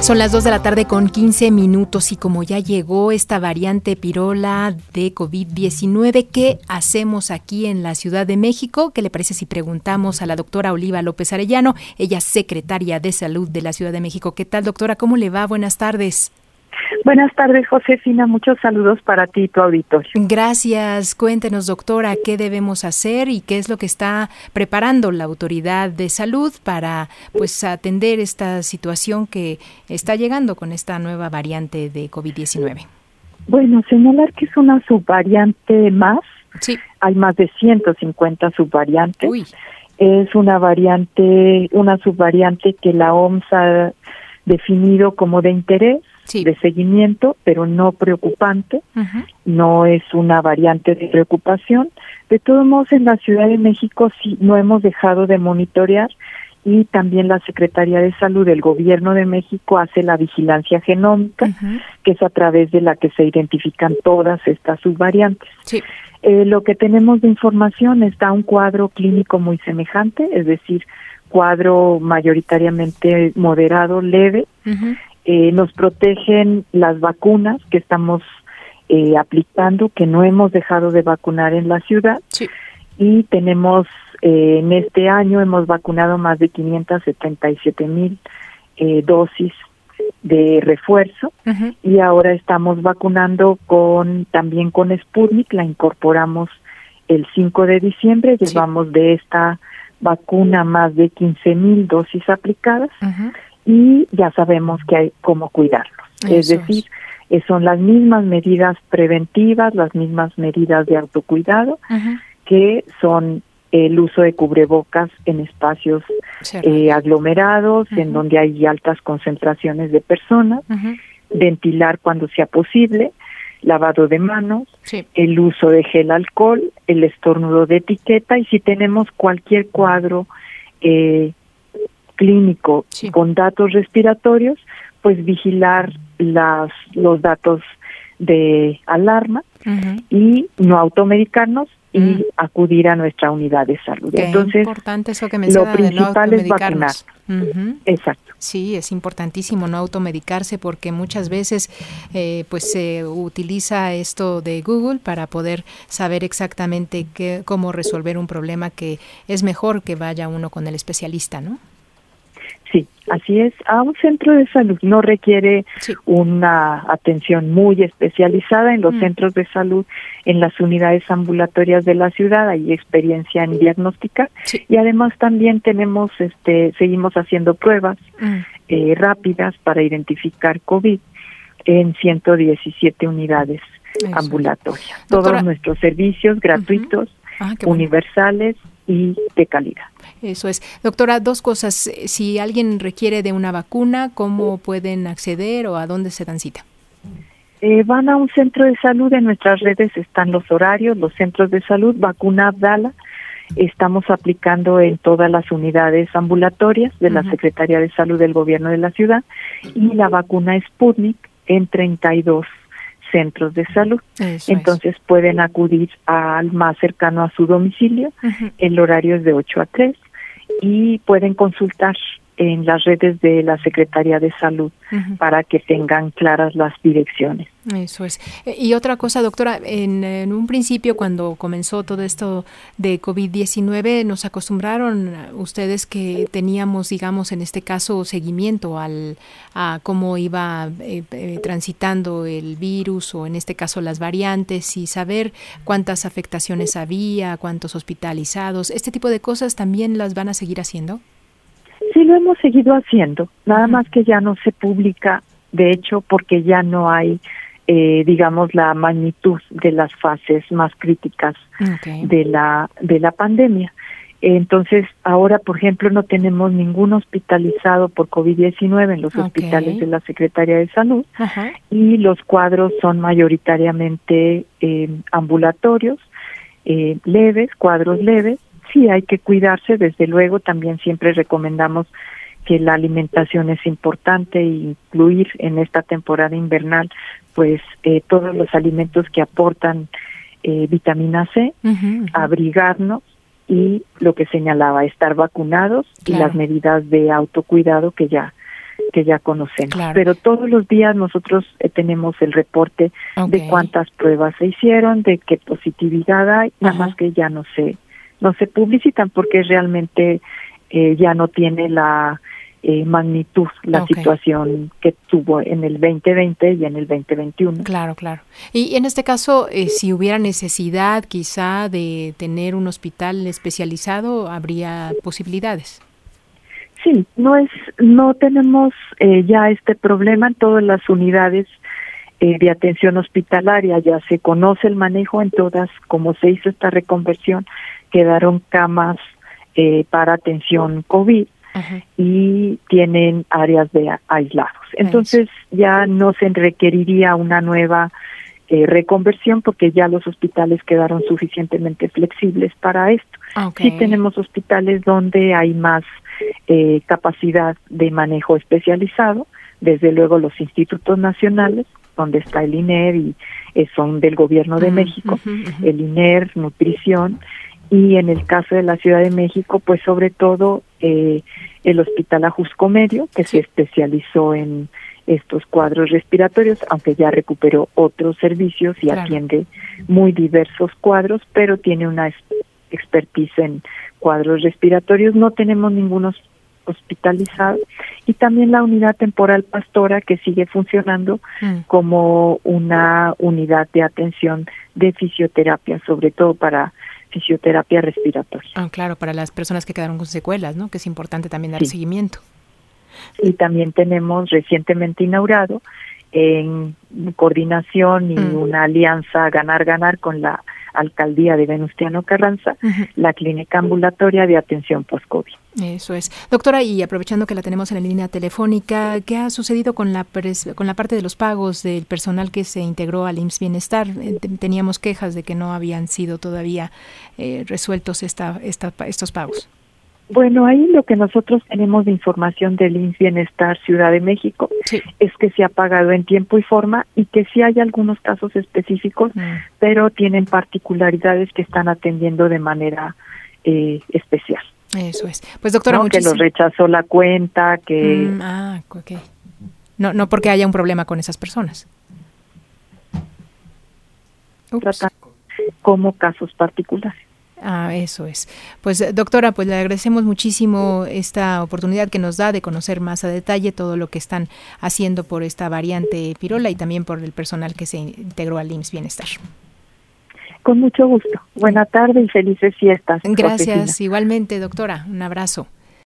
Son las 2 de la tarde con 15 minutos y como ya llegó esta variante pirola de COVID-19, ¿qué hacemos aquí en la Ciudad de México? ¿Qué le parece si preguntamos a la doctora Oliva López Arellano? Ella es secretaria de Salud de la Ciudad de México. ¿Qué tal, doctora? ¿Cómo le va? Buenas tardes. Buenas tardes, Josefina. Muchos saludos para ti y tu auditorio. Gracias. Cuéntenos, doctora, qué debemos hacer y qué es lo que está preparando la autoridad de salud para pues atender esta situación que está llegando con esta nueva variante de COVID-19. Bueno, señalar que es una subvariante más. Sí. Hay más de 150 subvariantes. Uy. Es una variante, una subvariante que la OMS ha definido como de interés de seguimiento, pero no preocupante, no es una variante de preocupación. De todos modos, en la Ciudad de México sí no hemos dejado de monitorear y también la Secretaría de Salud del Gobierno de México hace la vigilancia genómica, que es a través de la que se identifican todas estas subvariantes. Eh, lo que tenemos de información está un cuadro clínico muy semejante, es decir, cuadro mayoritariamente moderado, leve, eh, nos protegen las vacunas que estamos eh, aplicando, que no hemos dejado de vacunar en la ciudad. Y tenemos, eh, en este año hemos vacunado más de 577 mil eh, dosis de refuerzo. Y ahora estamos vacunando con también con Sputnik, la incorporamos el 5 de diciembre, llevamos de esta vacuna más de 15 mil dosis aplicadas y ya sabemos que hay cómo cuidarlos. es decir, eh, son las mismas medidas preventivas, las mismas medidas de autocuidado, que son el uso de cubrebocas en espacios eh, aglomerados, en donde hay altas concentraciones de personas, ventilar cuando sea posible, lavado de manos, el uso de gel alcohol, el estornudo de etiqueta y si tenemos cualquier cuadro eh, clínico con datos respiratorios, pues vigilar las, los datos de alarma y no automedicarnos y acudir a nuestra unidad de salud. Entonces, importante eso que lo principal es vacunar. Exacto. Sí, es importantísimo no automedicarse porque muchas veces eh, pues se utiliza esto de Google para poder saber exactamente qué, cómo resolver un problema que es mejor que vaya uno con el especialista, ¿no? Sí, así es. A un centro de salud no requiere una atención muy especializada en los mm. centros de salud, en las unidades ambulatorias de la ciudad, hay experiencia en diagnóstica y además también tenemos, este, seguimos haciendo pruebas mm. eh, rápidas para identificar COVID en 117 unidades ambulatorias. Todos nuestros servicios gratuitos, ah, universales y de calidad. Eso es. Doctora, dos cosas. Si alguien requiere de una vacuna, ¿cómo pueden acceder o a dónde se dan cita? Eh, van a un centro de salud, en nuestras redes están los horarios, los centros de salud, vacuna Abdala, estamos aplicando en todas las unidades ambulatorias de la Secretaría de Salud del Gobierno de la Ciudad y la vacuna Sputnik en 32 centros de salud. Entonces pueden acudir al más cercano a su domicilio, el horario es de 8 a 3 y pueden consultar en las redes de la Secretaría de Salud para que tengan claras las direcciones. Eso es. Eh, y otra cosa, doctora, en, un principio cuando comenzó todo esto de COVID-19, nos acostumbraron ustedes que teníamos, digamos, en este caso, seguimiento al, a cómo iba eh, eh, transitando el virus o en este caso las variantes y saber cuántas afectaciones había, cuántos hospitalizados. ¿Este tipo de cosas también las van a seguir haciendo? Sí, lo hemos seguido haciendo, nada más que ya no se publica, de hecho, porque ya no hay, eh, digamos, la magnitud de las fases más críticas de la de la pandemia. Entonces, ahora, por ejemplo, no tenemos ningún hospitalizado por COVID-19 en los hospitales de la Secretaría de Salud y los cuadros son mayoritariamente eh, ambulatorios, eh, leves, cuadros leves, sí hay que cuidarse, desde luego también siempre recomendamos que la alimentación es importante e incluir en esta temporada invernal pues eh, todos los alimentos que aportan eh, vitamina C, abrigarnos y lo que señalaba, estar vacunados y las medidas de autocuidado que ya que ya conocemos. Pero todos los días nosotros eh, tenemos el reporte de cuántas pruebas se hicieron, de qué positividad hay, nada más que ya no se no se publicitan porque realmente eh, ya no tiene la eh, magnitud la situación que tuvo en el 2020 y en el 2021. Claro, claro. Y en este caso, eh, si hubiera necesidad quizá de tener un hospital especializado, habría posibilidades. Sí, no es, no tenemos eh, ya este problema en todas las unidades de atención hospitalaria, ya se conoce el manejo en todas, como se hizo esta reconversión, quedaron camas para atención COVID y tienen áreas de aislados. Entonces ya no se requeriría una nueva eh, reconversión porque ya los hospitales quedaron suficientemente flexibles para esto. Sí tenemos hospitales donde hay más eh, capacidad de manejo especializado, desde luego los institutos nacionales, donde está el INER y eh, son del gobierno de México, el INER, nutrición, y en el caso de la Ciudad de México, pues sobre todo eh, el Hospital Ajusco Medio, que se especializó en estos cuadros respiratorios, aunque ya recuperó otros servicios y atiende muy diversos cuadros, pero tiene una expertise en cuadros respiratorios. No tenemos ninguno hospitalizado y también la unidad temporal pastora que sigue funcionando mm. como una unidad de atención de fisioterapia, sobre todo para fisioterapia respiratoria. Ah, claro, para las personas que quedaron con secuelas, ¿no? Que es importante también dar seguimiento. Y también tenemos recientemente inaugurado en coordinación y mm. una alianza ganar-ganar con la alcaldía de Venustiano Carranza, la clínica ambulatoria de atención post-COVID. Eso es. Doctora, y aprovechando que la tenemos en la línea telefónica, ¿qué ha sucedido con la, con la parte de los pagos del personal que se integró al IMSS Bienestar? Eh, teníamos quejas de que no habían sido todavía eh, resueltos esta, esta, estos pagos. Bueno, ahí lo que nosotros tenemos de información del INS Bienestar Ciudad de México es que se ha pagado en tiempo y forma y que sí hay algunos casos específicos, mm. pero tienen particularidades que están atendiendo de manera eh, especial. Eso es. Pues doctora, no, que los rechazó la cuenta, que... Mm, ah, ok. No, no porque haya un problema con esas personas. Como casos particulares. Ah, eso es. Pues doctora, pues le agradecemos muchísimo esta oportunidad que nos da de conocer más a detalle todo lo que están haciendo por esta variante pirola y también por el personal que se integró al IMSS Bienestar. Con mucho gusto. Buena tarde y felices fiestas. Gracias, igualmente, doctora. Un abrazo.